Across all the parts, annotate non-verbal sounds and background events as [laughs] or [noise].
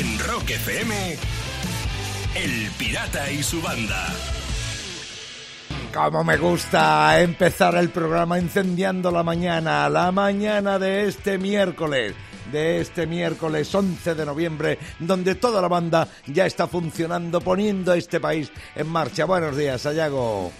En Rock FM, El Pirata y su banda. Como me gusta empezar el programa incendiando la mañana, la mañana de este miércoles de este miércoles 11 de noviembre, donde toda la banda ya está funcionando, poniendo a este país en marcha. Buenos días, Sayago.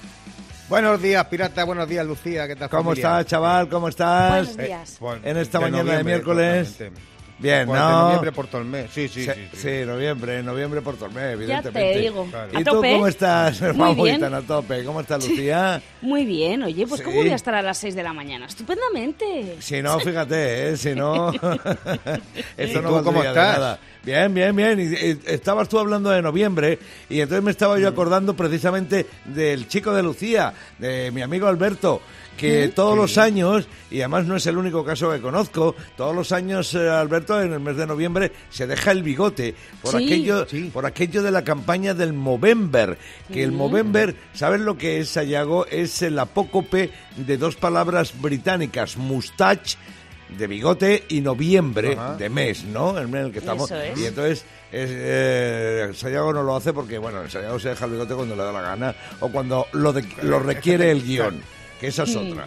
Buenos días, pirata. Buenos días, Lucía. ¿Qué tal? ¿Cómo familia? estás, chaval? ¿Cómo estás? Buenos días. Bueno, En esta de mañana de miércoles. totalmente. Bien, ¿no? De noviembre por todo el mes. Sí, sí, Sí, sí. sí. sí, noviembre, noviembre por Ya evidentemente. te digo. Claro. ¿Y ¿A tú tope? cómo estás? Muy Vamos, bien. tan a tope. ¿Cómo estás, Lucía? Muy bien, oye, pues ¿cómo voy a estar a las 6 de la mañana? Estupendamente. Si no, fíjate, ¿eh? si no... [laughs] [laughs] Esto ¿Y no tú cómo estás? nada. Bien, bien, bien. Y, y estabas tú hablando de noviembre y entonces me estaba yo acordando precisamente del chico de Lucía, de mi amigo Alberto, que todos los años, y además no es el único caso que conozco, todos los años eh, Alberto en el mes de noviembre se deja el bigote por Sí. aquello Sí. por aquello de la campaña del Movember, que el Movember, ¿sabes lo que es, Sayago? Es el apócope de dos palabras británicas, mustache de bigote y noviembre Ajá. de mes, ¿no? El mes en el que estamos. Es. Y entonces es, eh, Sayago no lo hace porque, bueno, Sayago se deja el bigote cuando le da la gana o cuando lo, de- lo requiere el guion, que esa es otra.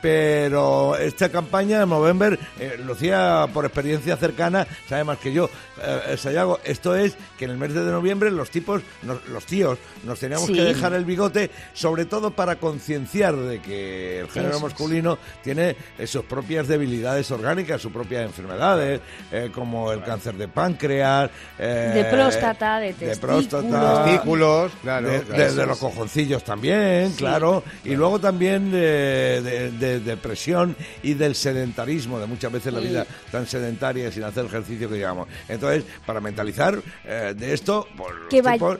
Pero esta campaña de Movember, eh, Lucía, por experiencia cercana, sabe más que yo. Eh, Sayago, esto es que en el mes de noviembre los tipos, nos- los tíos, nos teníamos Sí. que dejar el bigote, sobre todo para concienciar de que el género Eso es. masculino tiene eh, sus propias debilidades orgánicas, sus propias enfermedades, eh, como el cáncer de páncreas, eh, De próstata, de próstata, Testículos, claro. de, claro. de- de los cojoncillos también, Sí. claro. Y luego también de, de- de depresión y del sedentarismo, de muchas veces la vida tan sedentaria sin hacer ejercicio que llevamos. Entonces, para mentalizar eh, de esto, pues, Que vay- tipos-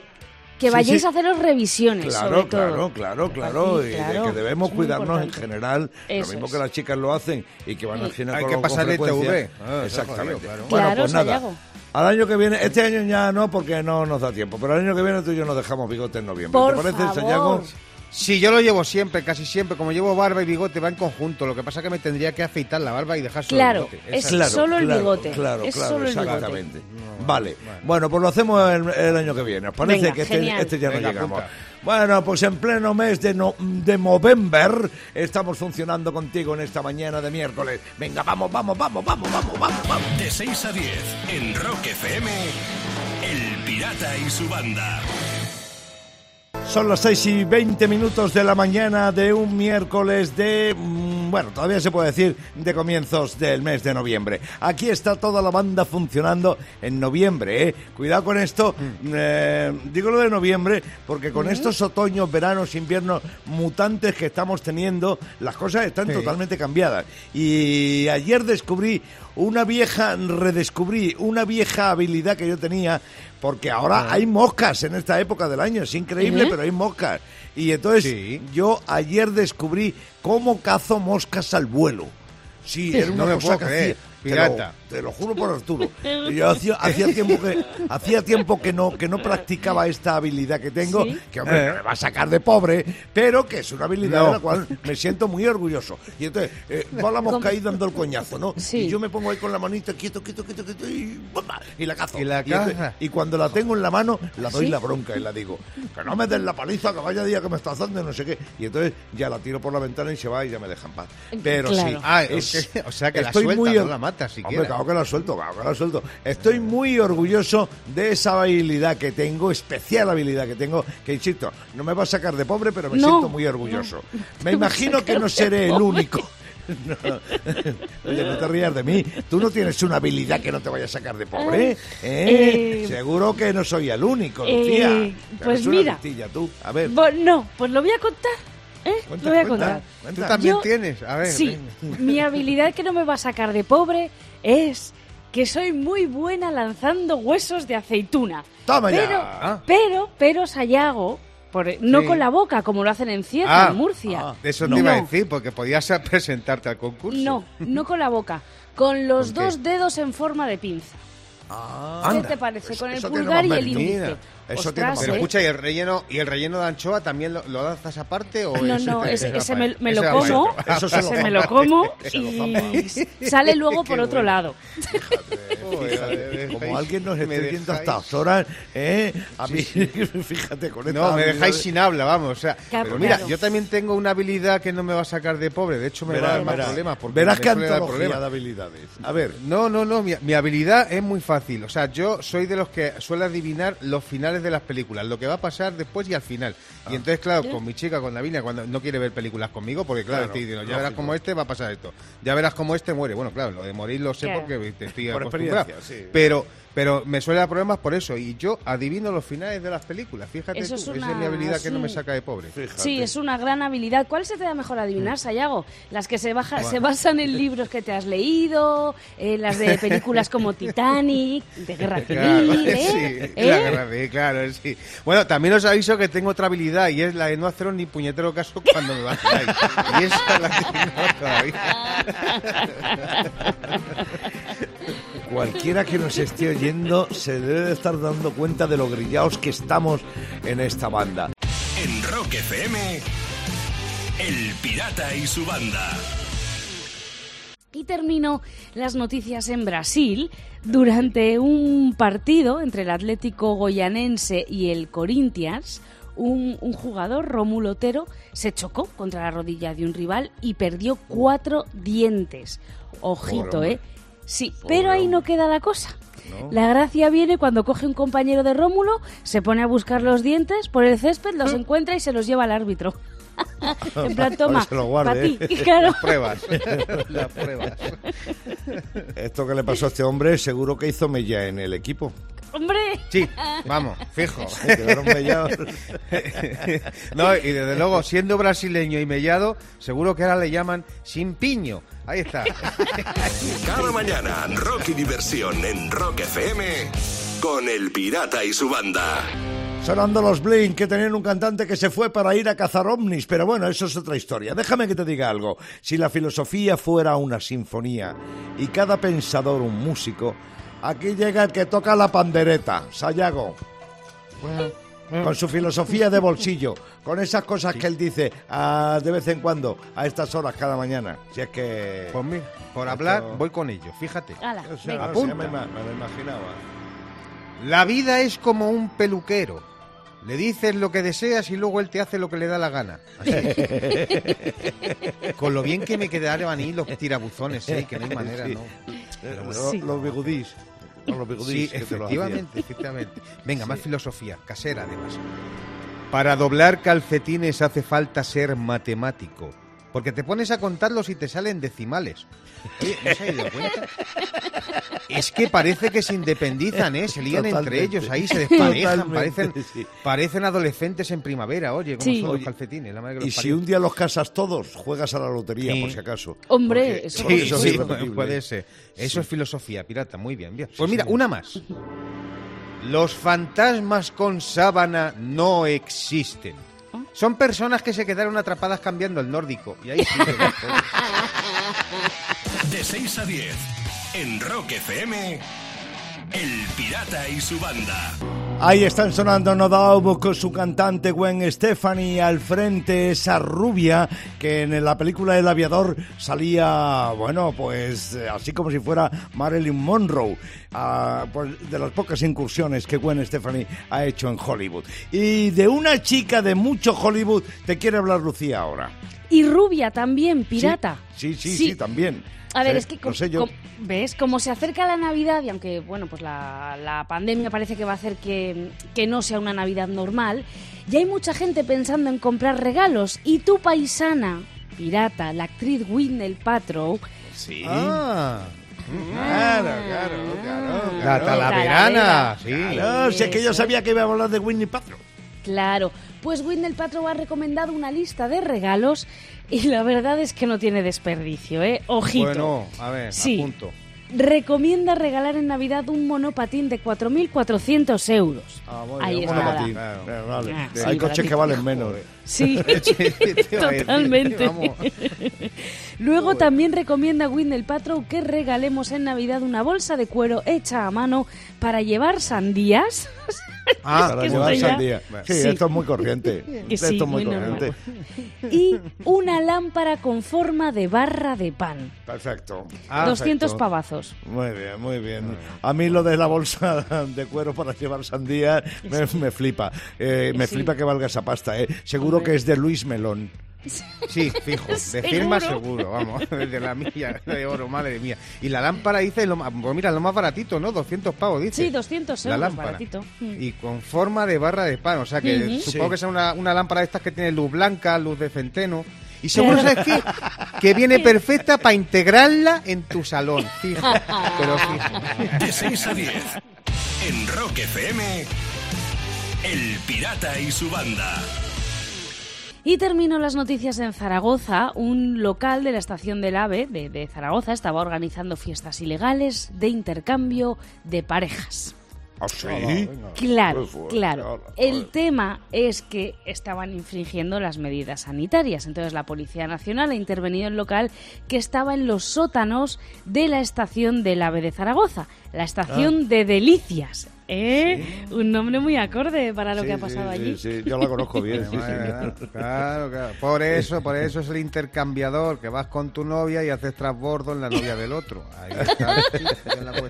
Que Sí, vayáis sí. a haceros revisiones, Claro, sobre claro, todo. claro, claro, Sí, y claro, de que debemos es cuidarnos en general, lo mismo es. que las chicas lo hacen y que van al Sí. ginecólogo Hay que con frecuencia. TV. Ah, Exactamente. jodido, claro. Bueno, Claro, pues nada. Al año que viene, este año ya no, porque no nos da tiempo, pero el año que viene tú y yo nos dejamos bigote en noviembre. Por ¿Te parece, favor. Sayago? Sí, yo lo llevo siempre, casi siempre. Como llevo barba y bigote, va en conjunto. Lo que pasa es que me tendría que afeitar la barba y dejar solo Claro, el bigote. es Claro, solo el claro, bigote. Claro, Es claro, solo el bigote. exactamente. vale. Bueno, pues lo hacemos el, el año que viene. ¿Os parece Venga, que este, este ya no llegamos? Bueno, pues en pleno mes de, no, de Movember estamos funcionando contigo en esta mañana de miércoles. Venga, vamos, vamos, vamos, vamos, vamos, vamos, vamos. De 6 a 10, en Rock FM, El Pirata y su banda. Son las 6 y 20 minutos de la mañana de un miércoles de... mm, Bueno, todavía se puede decir de comienzos del mes de noviembre. Aquí está toda la banda funcionando en noviembre, ¿eh? Cuidado con esto. eh, digo lo de noviembre porque con estos otoños, veranos, inviernos mutantes que estamos teniendo, las cosas están Sí. totalmente cambiadas. Y ayer descubrí una vieja, redescubrí una vieja habilidad que yo tenía, porque ahora hay moscas en esta época del año, es increíble, ¿Eh? pero hay moscas. Y entonces Sí. yo ayer descubrí cómo cazo moscas al vuelo. Sí, era una No me cosa puedo que creer, hacía. Te pirata. lo, te lo juro por Arturo. [laughs] Yo hacía, hacía tiempo que hacía tiempo que no que no practicaba esta habilidad que tengo, Sí. que hombre, Eh. no me va a sacar de pobre, pero que es una habilidad No. de la cual me siento muy orgulloso. Y entonces eh, va la mosca ahí dando el coñazo, ¿no? Sí. Y yo me pongo ahí con la manita quieto, quieto, quieto, quieto y, y la cazo. Y la entonces- caza. y cuando la tengo en la mano, la doy ¿Sí? la bronca y la digo, que no me des la paliza, que vaya día que me estás dando, y no sé qué. Y entonces ya la tiro por la ventana y se va y ya me deja en paz. Pero Claro. sí, Ah, es-. O sea que la estoy suelta, muy no la mata Hombre, siquiera. claro que la suelto, claro que la suelto. Estoy muy orgulloso de esa habilidad que tengo, especial habilidad que tengo, que insisto, no me va a sacar de pobre, pero me No, siento muy orgulloso. [laughs] Me imagino que no seré el único. [laughs] No. Oye, no te rías de mí. Tú no tienes una habilidad que no te vaya a sacar de pobre. ¿eh? Eh, Seguro que no soy el único, eh, Lucía. Te pues una mira. tú. A ver, Bo- no, pues lo voy a contar. ¿Eh? cuenta, lo voy a contar. cuenta. Tú también Yo- tienes. A ver. Sí, venga. [laughs] mi habilidad que no me va a sacar de pobre es que soy muy buena lanzando huesos de aceituna. Toma ya. pero, Ah. pero, pero Sayago, por- no con la boca como lo hacen en Cierta, Ah, en Murcia. ah, De eso No. te iba a decir, porque podías [laughs] presentarte al concurso. No, no con la boca, con los dos dedos en forma de pinza. Ah, ¿Qué Anda, te parece? pues con el pulgar y el índice. Eso Ostras, tiene más Pero ¿eh? escucha, ¿y el relleno, y el relleno de anchoa también lo, lo lanzas aparte? O No, ese no, te- ese, ese pa- me, me ese lo como, Eso se lo ese me lo como [laughs] Ese y sale luego [laughs] por Qué otro lado. eh, me [laughs] Como alguien nos esté viendo a dejáis- estas horas, ¿eh? A mí, [laughs] fíjate, con esta No, me dejáis de- sin habla, vamos. O sea, Claro, pero mira, claro. yo también tengo una habilidad que no me va a sacar de pobre. De hecho, me va a dar más verás. problemas. Porque Verás dar antología problemas. de habilidades. A ver, No, no, no. Mi, mi habilidad es muy fácil. O sea, yo soy de los que suele adivinar los finales de las películas, lo que va a pasar después y al final. Y entonces, claro, con mi chica, con Davinia, cuando no quiere ver películas conmigo, porque claro, Claro, estoy diciendo, ya verás como este va a pasar esto. Ya verás como este muere. Bueno, claro, lo de morir lo sé porque te estoy Por acostumbrado. Sí. Pero, pero me suele dar problemas por eso. Y yo adivino los finales de las películas. Fíjate Eso tú, es esa es mi habilidad es que no me saca de pobre. fíjate. Sí, es una gran habilidad. ¿Cuál se te da mejor adivinar, Sayago? Las que se, baja, se basan en libros que te has leído, eh, las de películas como [laughs] Titanic, de Guerra Claro, Civil, ¿eh? sí, ¿Eh? la guerra civil, claro, sí. Bueno, también os aviso que tengo otra habilidad y es la de no haceros ni puñetero caso cuando me [laughs] vaciláis. Y esa la tengo todavía. [laughs] Cualquiera que nos esté oyendo se debe de estar dando cuenta de lo grillados que estamos en esta banda. En Rock FM, El Pirata y su banda. Y termino las noticias en Brasil. Durante un partido entre el Atlético Goyanense y el Corinthians, un, un jugador, Rómulo Otero, se chocó contra la rodilla de un rival y perdió cuatro dientes. Ojito. ¿eh? Sí, pero ahí no queda la cosa. La gracia viene cuando coge un compañero de Rómulo, se pone a buscar los dientes por el césped, los encuentra y se los lleva al árbitro. [laughs] en plan, Para toma, que se lo guarde, pa' ti. ¿eh? [laughs] Claro. Pruebas. Las pruebas. [laughs] Esto que le pasó a este hombre seguro que hizo mella en el equipo. Hombre, Sí, vamos, fijo. Quedaron mellados. No, y desde luego, siendo brasileño y mellado, seguro que ahora le llaman sin piño. Ahí está. Cada mañana, rock y diversión en Rock FM con El Pirata y su banda. Sonando los Blink, que tenían un cantante que se fue para ir a cazar ovnis, pero bueno, eso es otra historia. Déjame que te diga algo. Si la filosofía fuera una sinfonía y cada pensador un músico, aquí llega el que toca la pandereta, Sayago. Con su filosofía de bolsillo, con esas cosas que él dice ah, de vez en cuando, a estas horas cada mañana. Si es que... Pues mira, por hablar, Esto- voy con ello. Fíjate. ala, O sea, venga. me, me lo imaginaba. La vida es como un peluquero. Le dices lo que deseas y luego él te hace lo que le da la gana. Así. [laughs] Con lo bien que me quedaron a mí los tirabuzones, ¿eh? que no hay manera, Sí. ¿no? Bueno. lo- Sí. Los bigudís. Los Sí, que efectivamente, efectivamente. Venga, más filosofía, casera además. Para doblar calcetines hace falta ser matemático. Porque te pones a contarlos y te salen decimales. Oye, ¿no se ha dado cuenta? [laughs] Es que parece que se independizan, ¿eh? Se lían entre ellos, ahí se desparejan, parecen, sí. parecen adolescentes en primavera. Oye, ¿cómo Sí. son los calcetines? La madre que Y los si un día los casas todos, juegas a la lotería, Sí. por si acaso. Hombre, Porque- eso porque Sí, eso es puede ser. Eso es filosofía, pirata. Muy bien, bien. Pues Sí, mira, una más. Los fantasmas con sábana no existen. Son personas que se quedaron atrapadas cambiando el nórdico. Y ahí sí. [laughs] De 6 a 10, en Rock FM, El Y su banda. Ahí están sonando No Doubt con su cantante Gwen Stefani al frente, esa rubia que en la película El Aviador salía, bueno, pues así como si fuera Marilyn Monroe, ah, pues, de las pocas incursiones que Gwen Stefani ha hecho en Hollywood. Y de una chica de mucho Hollywood te quiere hablar Lucía ahora. Y rubia también, pirata. Sí, sí, sí, sí, también. A ver, Sí, es que, sé yo. ¿ves? Como se acerca la Navidad, y aunque, bueno, pues la, la pandemia parece que va a hacer que, que no sea una Navidad normal, ya hay mucha gente pensando en comprar regalos. Y tu paisana, pirata, la actriz Whitney Paltrow, Sí. Ah, Claro, claro, claro. la claro. talaverana. Sí. Claro, si es que yo sabía que iba a hablar de Winnie Paltrow. Claro, pues Whitney Paltrow ha recomendado una lista de regalos y la verdad es que no tiene desperdicio, ¿eh? Ojito. Bueno, a ver, Sí. apunto. Recomienda regalar en Navidad un monopatín de 4.400 euros. Ah, muy Ahí bien, un monopatín. Claro. Eh, vale. Ah, sí, Hay coches baratito. que valen menos. Sí, [laughs] [laughs] totalmente. [laughs] Luego también recomienda Windel Paltrow que regalemos en Navidad una bolsa de cuero hecha a mano para llevar sandías. [laughs] Ah, para que llevar esto ya- sandía. Sí, Sí. esto es muy corriente. [laughs] Que esto sí, es muy, muy corriente. [laughs] Y una lámpara con forma de barra de pan. Perfecto. 200 Perfecto. pavazos. Muy bien, muy bien. A mí lo de la bolsa de cuero para llevar sandía me, me flipa. Eh, me Sí. flipa que valga esa pasta, ¿eh? Seguro que es de Luis Melón. Sí, fijo. [laughs] De firma ¿Seguro? seguro, vamos. [laughs] De la milla de oro, madre mía. Y la lámpara dice, lo, pues mira, lo más baratito, ¿no? 200 pavos, dice. Sí, 200 La euros, lámpara. baratito. Mm. Y con forma de barra de pan. O sea que supongo Sí. que sea una, una lámpara de estas que tiene luz blanca, luz de centeno. Y seguro, ¿sabes qué? Que viene [laughs] perfecta para integrarla en tu salón. Fijo. Pero fijo. De 6 a 10. En Rock FM. El Pirata y su banda. Y termino las noticias en Zaragoza. Un local de la estación del AVE de, de Zaragoza estaba organizando fiestas ilegales de intercambio de parejas. ¿Ah, sí? Claro, fuerte, claro. hola, El tema es que estaban infringiendo las medidas sanitarias. Entonces la Policía Nacional ha intervenido en el local que estaba en los sótanos de la estación del AVE de Zaragoza, la Ah. estación de Delicias. ¿Eh? Un nombre muy acorde para lo Sí, que ha pasado sí, allí. Sí, yo la conozco bien. [laughs] sí, sí. Claro, claro. Por eso, por eso es el intercambiador, que vas con tu novia y haces transbordo en la novia del otro. Ahí está, ahí es [laughs] la. Claro.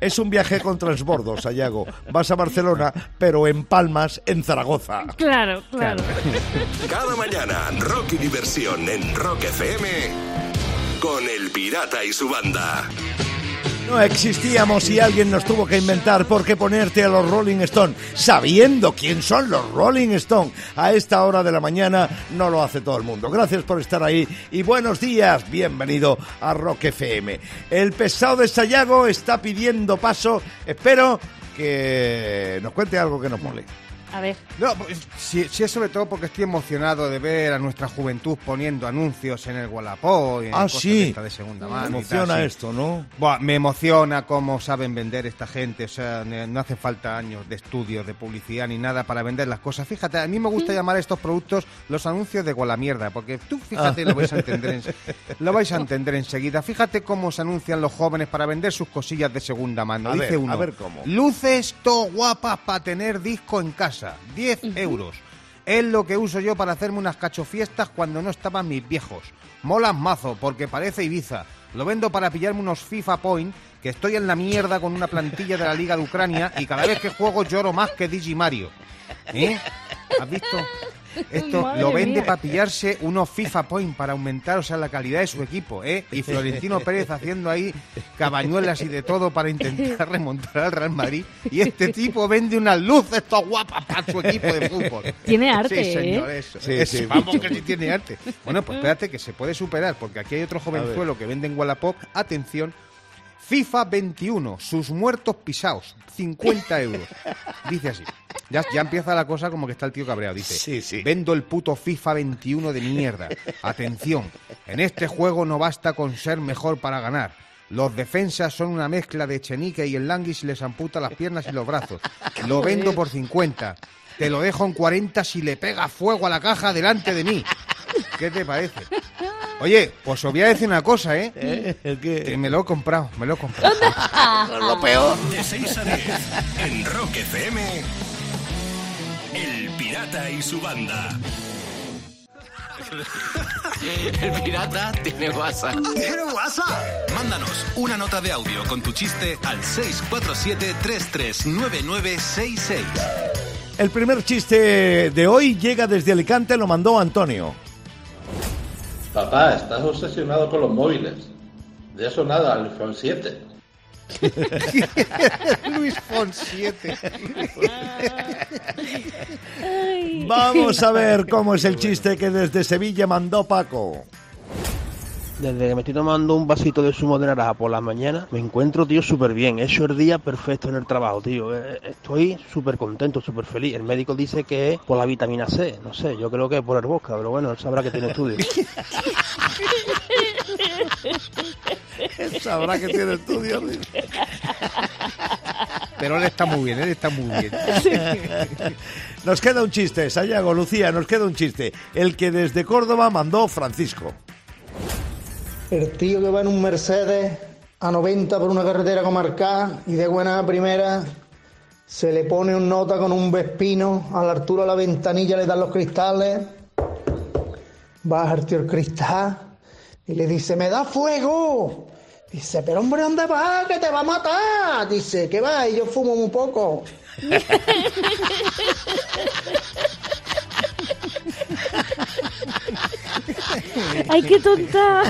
Es un viaje con transbordo, Sayago. Vas a Barcelona, pero en Palmas, en Zaragoza. Claro, claro. [laughs] Cada mañana, rock y diversión en Rock FM. Con el Pirata y su banda. No existíamos y alguien nos tuvo que inventar por qué ponerte a los Rolling Stone, sabiendo quién son los Rolling Stone. A esta hora de la mañana no lo hace todo el mundo. Gracias por estar ahí y buenos días. Bienvenido a Rock FM. El pesado de Sayago está pidiendo paso. Espero que nos cuente algo que nos mole. A ver. No, pues, sí es sobre todo porque estoy emocionado de ver a nuestra juventud poniendo anuncios en el Wallapop y en Ah, cosas sí. de segunda Me mano. y tal, emociona sí. esto, ¿no? Buah, me emociona cómo saben vender esta gente, o sea, no hace falta años de estudios, de publicidad ni nada para vender las cosas. Fíjate, a mí me gusta llamar a estos productos los anuncios de mierda, porque tú fíjate, lo vais a entender, en- lo vais a entender enseguida. Fíjate cómo se anuncian los jóvenes para vender sus cosillas de segunda mano. A Dice ver, uno, a ver cómo. luces to guapas para tener disco en casa, 10 euros. Es lo que uso yo para hacerme unas cachofiestas cuando no estaban mis viejos. Molan mazo, porque parece Ibiza. Lo vendo para pillarme unos FIFA Point, que estoy en la mierda con una plantilla de la Liga de Ucrania y cada vez que juego lloro más que Digi Mario. ¿Eh? ¿Has visto? [laughs] Esto Madre lo vende mía. para pillarse unos FIFA Point para aumentar, o sea, la calidad de su equipo, ¿eh? Y Florentino Pérez haciendo ahí cabañuelas y de todo para intentar remontar al Real Madrid. Y este [laughs] tipo vende unas luces estas guapas para su equipo de fútbol. Tiene arte, Sí, señor, ¿eh? eso. Sí, Eso, sí, vamos que sí tiene arte. Bueno, pues espérate que se puede superar, porque aquí hay otro jovenzuelo que vende en Wallapop. Atención, FIFA 21, sus muertos pisados, 50 euros. Dice así. Ya, ya empieza la cosa como que está el tío cabreado. Dice, Sí, sí. vendo el puto FIFA 21 de mierda. Atención, en este juego no basta con ser mejor para ganar. Los defensas son una mezcla de Chenique y el Languis les amputa las piernas y los brazos. Lo vendo por 50. Te lo dejo en 40 si le pega fuego a la caja delante de mí. ¿Qué te parece? Oye, pues os voy a decir una cosa, ¿eh? [laughs] ¿Eh? ¿El qué? Que me lo he comprado, me lo he comprado. [laughs] Lo peor. De 6 a 10. En Rock FM. El Pirata y su banda. El pirata tiene WhatsApp. ¿Tiene WhatsApp? Mándanos una nota de audio con tu chiste al 647-339966. El primer chiste de hoy llega desde Alicante, lo mandó Antonio. Papá, estás obsesionado con los móviles. De eso nada, el iPhone 7. [laughs] Luis Fon 7. Vamos a ver cómo es el chiste que desde Sevilla mandó Paco. Desde que me estoy tomando un vasito de zumo de naranja por las mañanas, me encuentro, tío, súper bien. He hecho el día perfecto en el trabajo, tío. Eh, Estoy súper contento, súper feliz. El médico dice que es por la vitamina C. No sé, yo creo que es por el bosca, pero bueno, él sabrá que tiene estudios. Sabrá que tiene estudios. Pero él está muy bien, él está muy bien. Nos queda un chiste, Sayago, Lucía, nos queda un chiste. El que desde Córdoba mandó Francisco. El tío que va en un Mercedes a 90 por una carretera comarcal y de buena primera se le pone un nota con un vespino a la altura la ventanilla, le dan los cristales, baja el tío el cristal y le dice, me da fuego. Dice, pero hombre, ¿dónde vas? Que te va a matar. Dice, que va, y yo fumo un poco. [laughs] ¡Ay, qué tonta!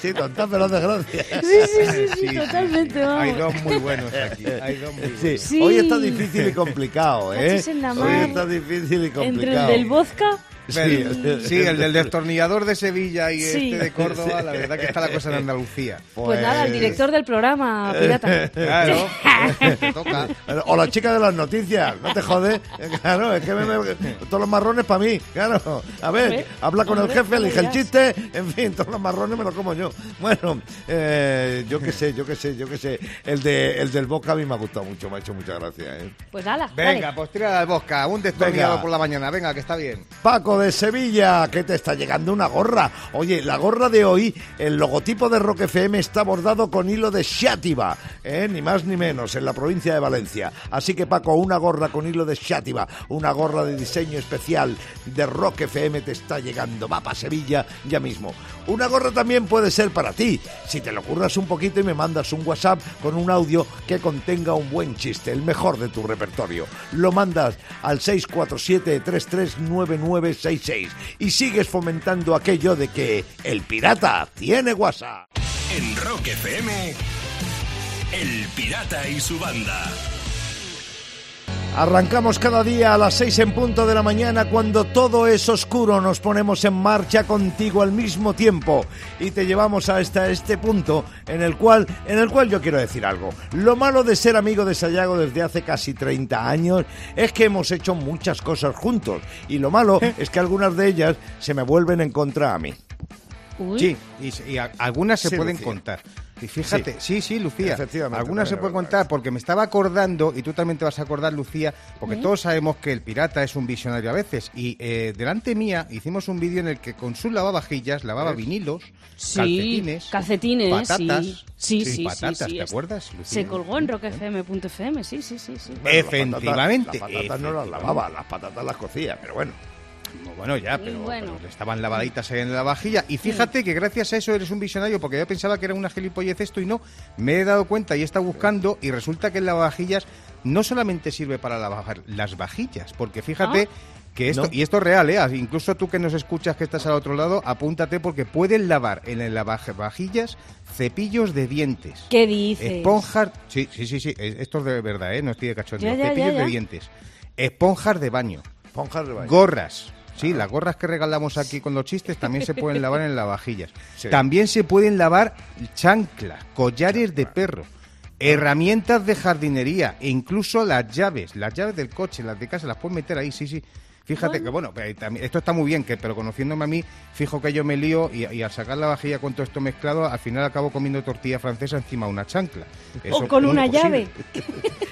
Sí, tonta, pero de gracia. Sí, sí, sí, sí, totalmente, vamos. Hay dos muy buenos aquí. Hay dos muy buenos. Sí. Sí. Hoy está difícil y complicado, ¿eh? Cachis en la Hoy está difícil y complicado. Entre el del vodka... [laughs] Sí, Sí, el del destornillador de Sevilla y Sí. este de Córdoba, la verdad que está la cosa en [laughs] Andalucía. Pues, nada, el director del programa, pirata. Claro, [laughs] te toca. O la chica de las noticias, no te jode. Claro, es que me- me- todos los marrones para mí, claro. A ver, Hombre, habla con el jefe, elige el chiste, en fin, todos los marrones me los como yo. Bueno, eh, yo qué sé, yo qué sé, yo qué sé. El, de, el del Boca a mí me ha gustado mucho, me ha hecho muchas gracias. ¿eh? Pues ala, Venga, dale. pues tira al bosca, un destornillador Venga. por la mañana, venga, que está bien. Paco de Sevilla, que te está llegando una gorra. Oye, la gorra de hoy, el logotipo de Rock FM está bordado con hilo de Xátiva, ¿eh? ni más ni menos, en la provincia de Valencia. Así que Paco, una gorra con hilo de Xátiva, una gorra de diseño especial de Rock FM te está llegando. Va para Sevilla ya mismo. Una gorra también puede ser para ti, si te lo curras un poquito y me mandas un WhatsApp con un audio que contenga un buen chiste, el mejor de tu repertorio. Lo mandas al 647-339966 y sigues fomentando aquello de que el pirata tiene WhatsApp. En Rock FM, El Pirata y su banda. Arrancamos cada día a las 6 en punto de la mañana cuando todo es oscuro. Nos ponemos en marcha contigo al mismo tiempo y te llevamos hasta este punto en el cual, en el cual yo quiero decir algo. Lo malo de ser amigo de Sayago desde hace casi 30 años es que hemos hecho muchas cosas juntos y lo malo es que algunas de ellas se me vuelven en contra a mí. Uy. Sí, y, se- y a- algunas se Sí, pueden contar. Y fíjate, sí, sí, Lucía. Efectivamente, Algunas se verdad contar porque me estaba acordando, y tú también te vas a acordar, Lucía, porque todos sabemos que el pirata es un visionario a veces. Y eh, delante mía hicimos un vídeo en el que con su lavavajillas lavaba vinilos, Sí, calcetines, calcetines, patatas. sí. Sí, sí, sí, patatas, sí, ¿te acuerdas, Lucía? Se colgó en rockfm.fm, sí, sí, sí, sí. Bueno, las Efectivamente, patatas- Las patatas no las lavaba, las patatas las cocía, pero bueno. Bueno, ya, pero, Bueno. pero estaban lavaditas ahí en la vajilla. Y fíjate que gracias a eso eres un visionario, porque yo pensaba que era una gilipollez esto y no. Me he dado cuenta y he estado buscando y resulta que el lavavajillas no solamente sirve para lavar las vajillas, porque fíjate que esto, No. y esto es real, ¿eh? incluso tú que nos escuchas que estás al otro lado, apúntate porque pueden lavar en el lavavajillas cepillos de dientes. ¿Qué dices? Esponjas, sí, sí, sí, sí, esto es de verdad, ¿eh? no estoy de cachondeo. Ya, ya, ya, cepillos ya. de dientes, esponjas de baño, Ponjas de baño. Gorras. Sí, las gorras que regalamos aquí con los chistes también se pueden lavar en lavavajillas. Sí. También se pueden lavar chanclas, collares de perro, herramientas de jardinería e incluso las llaves, las llaves del coche, las de casa, las puedes meter ahí, sí, sí. Fíjate que, bueno, esto está muy bien, que pero conociéndome a mí, fijo que yo me lío y, y al sacar la vajilla con todo esto mezclado, al final acabo comiendo tortilla francesa encima de una chancla. Eso O con una imposible. llave.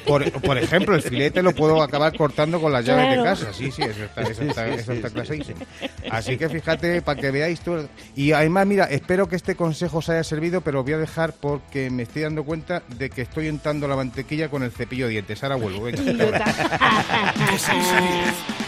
Por, por ejemplo, el filete lo puedo acabar cortando con las llaves Claro. de casa. Sí, sí, eso está, eso está, eso está clarísimo. Así que fíjate, para que veáis tú. Y además, mira, espero que este consejo os haya servido, pero os voy a dejar porque me estoy dando cuenta de que estoy untando la mantequilla con el cepillo de dientes. Ahora vuelvo, venga. [laughs] [laughs]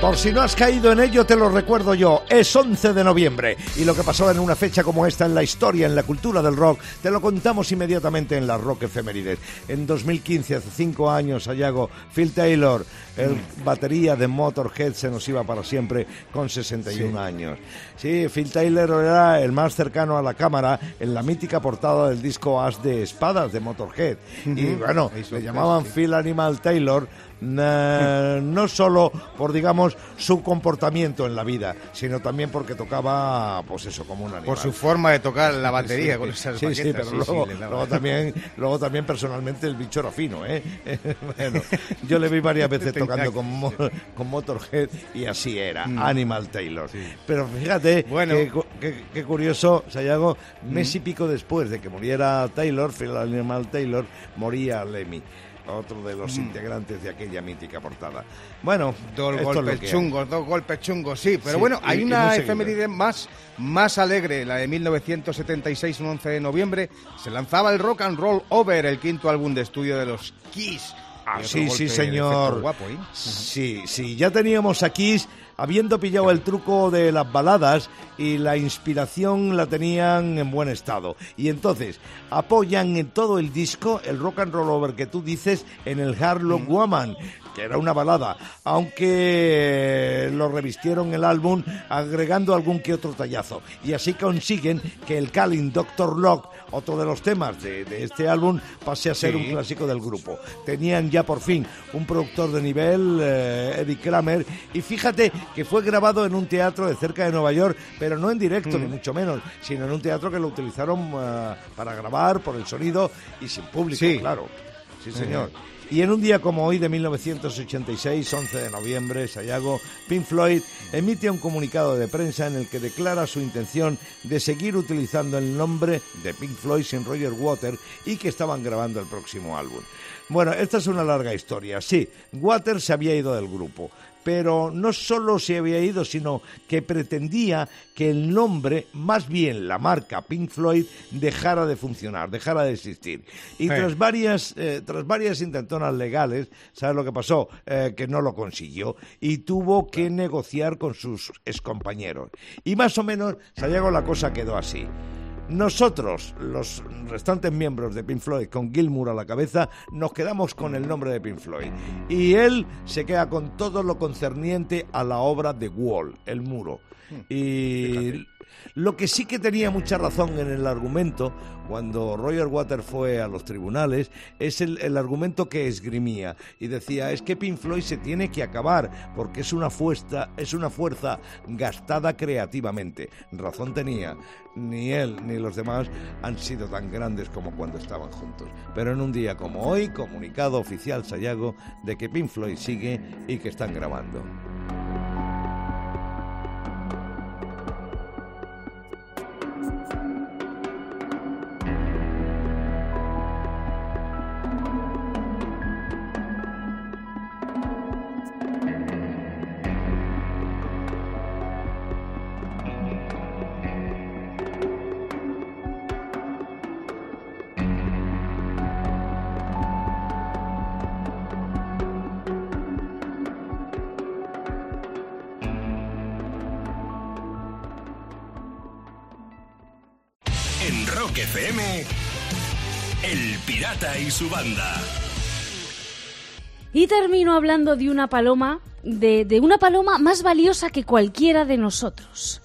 Por si no has caído en ello, te lo recuerdo yo. Es 11 de noviembre y lo que pasó en una fecha como esta en la historia, en la cultura del rock, te lo contamos inmediatamente en la Rock Efemérides. En 2015, hace cinco años, Sayago, Phil Taylor, el batería de Motorhead, se nos iba para siempre con 61 años. Sí, Phil Taylor era el más cercano a la cámara en la mítica portada del disco As de Espadas de Motorhead. Y bueno, le llamaban. Phil Animal Taylor no solo por digamos su comportamiento en la vida, sino también porque tocaba pues eso como un animal. Por su forma de tocar la batería con esas Sí, sí, baquetas, pero luego, también, luego también personalmente el bicho era fino, ¿eh? [laughs] bueno, yo le vi varias veces [laughs] tocando con, con Motorhead y así era, Animal Taylor. Pero fíjate, Mm. Bueno. qué curioso, Sayago, mes Mm. y pico después de que muriera Taylor, Phil Animal Taylor, moría Lemmy. Otro de los integrantes de aquella mítica portada. Bueno, Dos golpes chungos, dos golpes chungos, sí. Pero Sí, bueno, y- hay y una seguido. efeméride más, más alegre, la de 1976, un 11 de noviembre. Se lanzaba el Rock and Roll Over, el quinto álbum de estudio de los Kiss. Ah, Y sí, sí, señor. Guapo, ¿eh? Sí, sí, ya teníamos aquí, habiendo pillado el truco de las baladas y la inspiración la tenían en buen estado. Y entonces apoyan en todo el disco el rock and roll over que tú dices en el Harlow Mm. Woman que era una balada, aunque lo revistieron el álbum agregando algún que otro tallazo. Y así consiguen que el Calling Doctor Locke, otro de los temas de, de este álbum, pase a ser Sí. un clásico del grupo. Tenían ya por fin un productor de nivel, eh, Eddie Kramer, y fíjate que fue grabado en un teatro de cerca de Nueva York, pero no en directo, Mm. ni mucho menos, sino en un teatro que lo utilizaron eh, para grabar por el sonido y sin público, Sí. claro. Sí, señor. Y en un día como hoy de 1986, 11 de noviembre, Sayago, Pink Floyd emite un comunicado de prensa en el que declara su intención de seguir utilizando el nombre de Pink Floyd sin Roger Waters y que estaban grabando el próximo álbum. Bueno, esta es una larga historia. Sí, Waters se había ido del grupo, pero no solo se había ido, sino que pretendía que el nombre, más bien la marca Pink Floyd, dejara de funcionar, dejara de existir. Y Sí. tras varias, eh, tras varias intentonas legales, ¿sabes lo que pasó? Eh, que no lo consiguió y tuvo que negociar con sus excompañeros. Y más o menos, Sayago, la cosa quedó así. Nosotros, los restantes miembros de Pink Floyd, con Gilmour a la cabeza, nos quedamos con el nombre de Pink Floyd. Y él se queda con todo lo concerniente a la obra de Wall, el muro. Y lo que sí que tenía mucha razón en el argumento, cuando Roger Waters fue a los tribunales, es el, el argumento que esgrimía. Y decía, es que Pink Floyd se tiene que acabar, porque es una fuerza, es una fuerza gastada creativamente. Razón tenía. Ni él ni los demás han sido tan grandes como cuando estaban juntos. Pero en un día como hoy, comunicado oficial Sayago de que Pink Floyd sigue y que están grabando. Su banda. Y termino hablando de una paloma, de, de una paloma más valiosa que cualquiera de nosotros.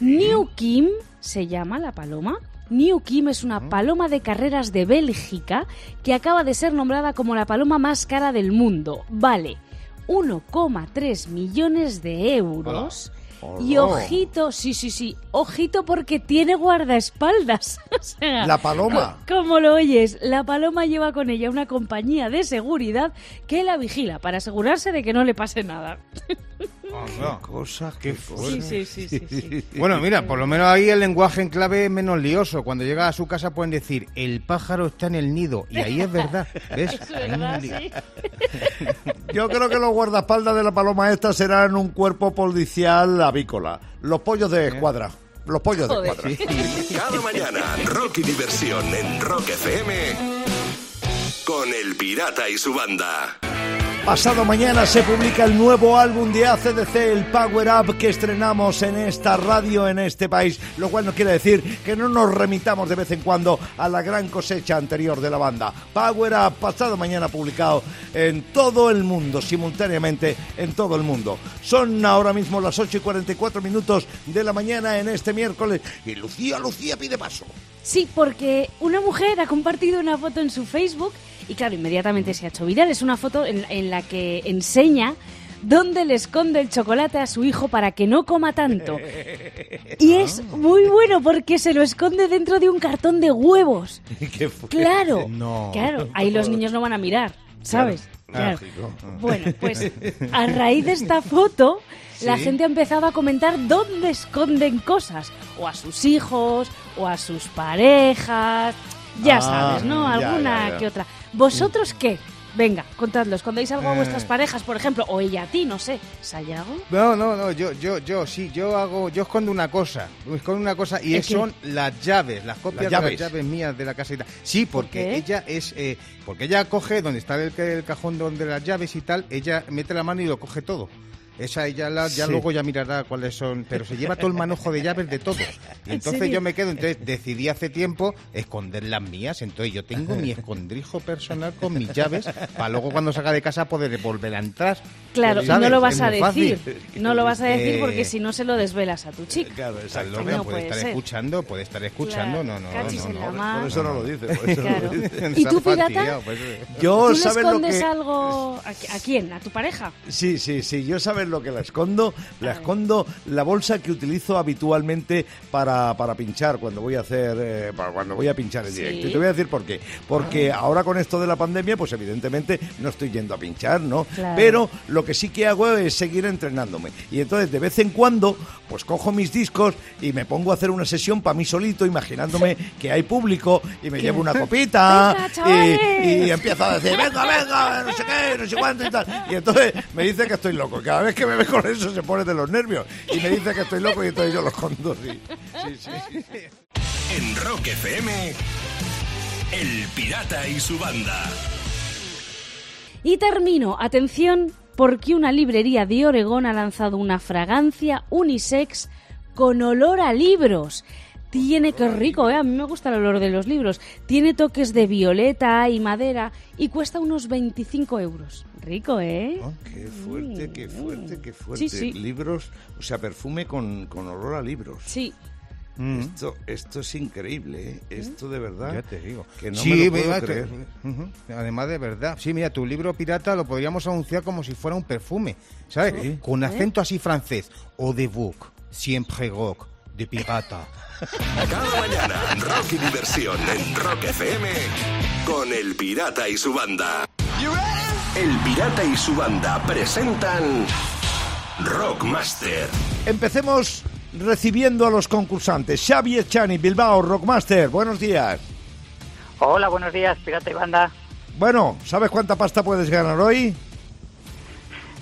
New Kim se llama la paloma. New Kim es una paloma de carreras de Bélgica que acaba de ser nombrada como la paloma más cara del mundo. Vale 1,3 millones de euros. Y ojito, sí, sí, sí, ojito porque tiene guardaespaldas. [laughs] O sea, La paloma. co- como lo oyes, la paloma lleva con ella una compañía de seguridad que la vigila para asegurarse de que no le pase nada. [laughs] Anda. Cosa, Qué Sí, sí, sí, sí, sí. [laughs] Bueno, mira, por lo menos ahí el lenguaje en clave es menos lioso. Cuando llega a su casa pueden decir, el pájaro está en el nido. Y ahí es verdad. [laughs] ¿Ves? Es verdad, sí. [laughs] Yo creo que los guardaespaldas de la paloma esta serán un cuerpo policial avícola. Los pollos de escuadra. Los pollos de escuadra. Cada mañana, rock y diversión en Rock FM con El Pirata y su banda. Pasado mañana se publica el nuevo álbum de ACDC, el Power Up, que estrenamos en esta radio en este país, lo cual no quiere decir que no nos remitamos de vez en cuando a la gran cosecha anterior de la banda. Power Up, pasado mañana publicado en todo el mundo, simultáneamente en todo el mundo. Son ahora mismo las 8 y 44 minutos de la mañana en este miércoles y Lucía, Lucía pide paso. Sí, porque una mujer ha compartido una foto en su Facebook y claro, inmediatamente se ha hecho viral. Es una foto en, en la que enseña dónde le esconde el chocolate a su hijo para que no coma tanto. Y [laughs] es muy bueno porque se lo esconde dentro de un cartón de huevos. [laughs] ¿Qué fue? Claro, [laughs] No. claro, ahí los niños no van a mirar, ¿sabes? Claro. Bueno, pues a raíz de esta foto, la gente ha empezado a comentar dónde esconden cosas, o a sus hijos, o a sus parejas, ya Ah, sabes, ¿no? Alguna ya, ya. que otra. ¿Vosotros qué? Venga, contadlo. ¿Escondéis algo a Eh. vuestras parejas, por ejemplo? O ella a ti, no sé. ¿Sayago? No, no, no, yo, yo, yo, sí, yo hago, yo escondo una cosa, escondo una cosa y ¿El es- qué? son las llaves, las copias Las de las llaves mías de la casa y tal. Sí, porque qué? ella es, eh, porque ella coge donde está el, el cajón donde las llaves y tal, ella mete la mano y lo coge todo. Esa ella la- ya Sí. luego ya mirará cuáles son, pero se lleva todo el manojo de llaves de todos. [laughs] Y ¿En entonces yo me quedo, entonces decidí hace tiempo esconder las mías, entonces yo tengo mi [laughs] escondrijo personal con mis llaves para luego cuando salga de casa poder volver a entrar. Claro, y no lo vas a muy fácil. decir. No lo vas a decir Eh, porque si no se lo desvelas a tu chica. Claro, Tal exacto. loca, no puede puede estar ser. escuchando, puede estar escuchando, Claro, no, no, cachis no, no, no. Por eso no lo dice. Por eso Claro. no lo dice. ¿Y tú, pirata? fastidiado, pues, eh. Yo, ¿Tú le ¿sabes lo escondes que...? algo a, qui- a quién? ¿A tu pareja? Sí, sí, sí. Yo sabes lo que la escondo. La escondo la bolsa que utilizo habitualmente para, para pinchar cuando voy a hacer, eh, para cuando voy a pinchar en Sí. directo. Y te voy a decir por qué. Porque ahora con esto de la pandemia, pues evidentemente no estoy yendo a pinchar, ¿no? Claro. Pero lo que sí que hago es seguir entrenándome. Y entonces de vez en cuando, pues cojo mis discos y me pongo a hacer una sesión para mí solito, imaginándome [laughs] que hay público y me llevo una [laughs] copita y, y empiezo a decir, venga, venga, no sé qué, no sé cuánto y tal. Y entonces me dice que estoy loco. Cada vez que me ve con eso se pone de los nervios. Y me dice que estoy loco y entonces yo lo escondo, sí. Sí, sí, sí. En Rock FM, El Pirata y su banda. Y termino, atención, porque una librería de Oregón ha lanzado una fragancia unisex con olor a libros. Tiene que rico, ¿eh? A mí me gusta el olor de los libros. Tiene toques de violeta y madera y cuesta unos 25 euros. Rico, ¿eh? Oh, qué fuerte, qué fuerte, qué fuerte. Sí, sí. Libros, o sea, perfume con, con olor a libros. Sí. Mm. Esto, esto es increíble, ¿eh? Esto de verdad. Ya te digo. Que no sí, me lo puedo mira, creer. Además de verdad. Sí, mira, tu libro pirata lo podríamos anunciar como si fuera un perfume, ¿sabes? Sí. Con acento así francés. O de book, siempre rock, de pirata. Cada mañana, rock y diversión en Rock FM con El Pirata y su banda. El Pirata y su banda presentan Rockmaster. Empecemos recibiendo a los concursantes. Xavi Echani, Bilbao, Rockmaster, buenos días. Hola, buenos días, Pirata y Banda. Bueno, ¿sabes cuánta pasta puedes ganar hoy?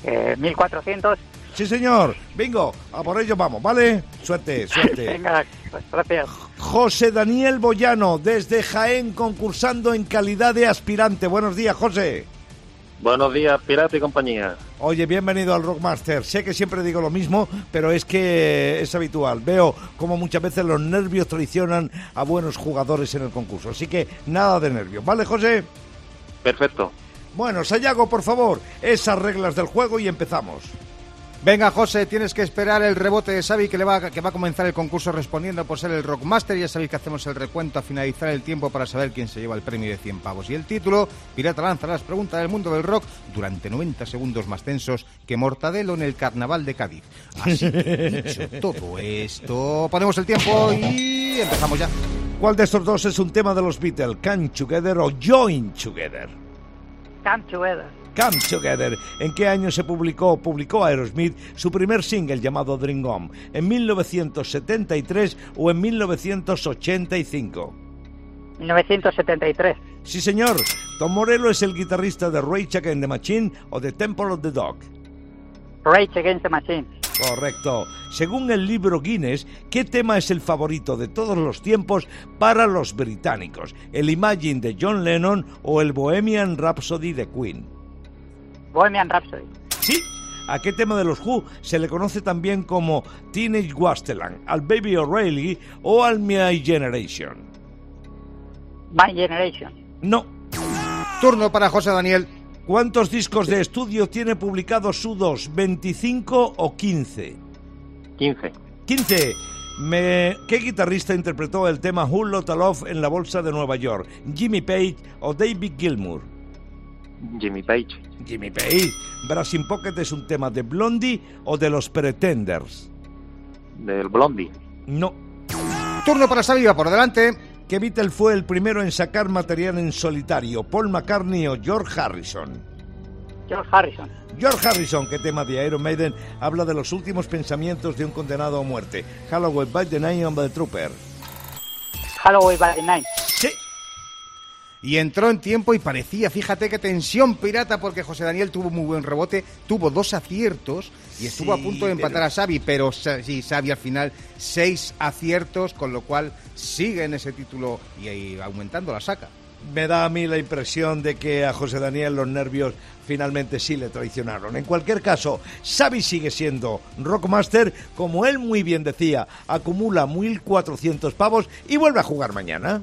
Eh, 1400. Sí, señor. Bingo, a por ello vamos, ¿vale? Suerte, [laughs] suerte. Venga, gracias. José Daniel Boyano, desde Jaén, concursando en calidad de aspirante. Buenos días, José. Buenos días, Pirata y compañía. Oye, bienvenido al Rockmaster. Sé que siempre digo lo mismo, pero es que es habitual. Veo como muchas veces los nervios traicionan a buenos jugadores en el concurso. Así que nada de nervios, ¿vale, José? Perfecto. Bueno, Sayago, por favor, esas reglas del juego y empezamos. Venga, José, tienes que esperar el rebote de Xavi que, le va, que va a comenzar el concurso respondiendo por ser el Rockmaster. Ya sabéis que hacemos el recuento a finalizar el tiempo para saber quién se lleva el premio de 100 pavos. Y el título, Pirata lanza las preguntas del mundo del rock durante 90 segundos más tensos que Mortadelo en el Carnaval de Cádiz. Así que, dicho [laughs] todo esto, ponemos el tiempo y empezamos ya. ¿Cuál de estos dos es un tema de los Beatles? Come Together o Join Together? Come together. Come Together. ¿En qué año se publicó publicó Aerosmith su primer single llamado Dream On? ¿En 1973 o en 1985? 1973. Sí, señor. Tom Morello es el guitarrista de Rage Against the Machine o de Temple of the Dog. Rage Against the Machine. Correcto. Según el libro Guinness, ¿qué tema es el favorito de todos los tiempos para los británicos? ¿El Imagine de John Lennon o el Bohemian Rhapsody de Queen? Bohemian Rhapsody. Sí. ¿A qué tema de los Who se le conoce también como Teenage Wasteland? ¿Al Baby O'Reilly o al My Generation? My Generation. No. Turno para José Daniel. ¿Cuántos discos de estudio tiene publicados U2? ¿25 o 15? 15. 15. Me- ¿Qué guitarrista interpretó el tema Who Lotta Love en la bolsa de Nueva York? ¿Jimmy Page o David Gilmour? Jimmy Page. Jimmy Page. Brass in Pocket es un tema de Blondie o de los Pretenders. Del Blondie. No. Turno para Xavi, va por delante. ¿Qué Beatle fue el primero en sacar material en solitario? ¿Paul McCartney o George Harrison? George Harrison. George Harrison, ¿qué tema de Iron Maiden habla de los últimos pensamientos de un condenado a muerte? Halloween by the Night of the Trooper. Halloween by the Night. Y entró en tiempo y parecía, fíjate qué tensión pirata, porque José Daniel tuvo muy buen rebote, tuvo dos aciertos y estuvo Sí, a punto de pero- empatar a Xavi, pero sí, Xavi al final seis aciertos, con lo cual sigue en ese título y, ahí aumentando la saca. Me da a mí la impresión de que a José Daniel los nervios finalmente sí le traicionaron. En cualquier caso, Xavi sigue siendo Rockmaster, como él muy bien decía, acumula 1.400 pavos y vuelve a jugar mañana.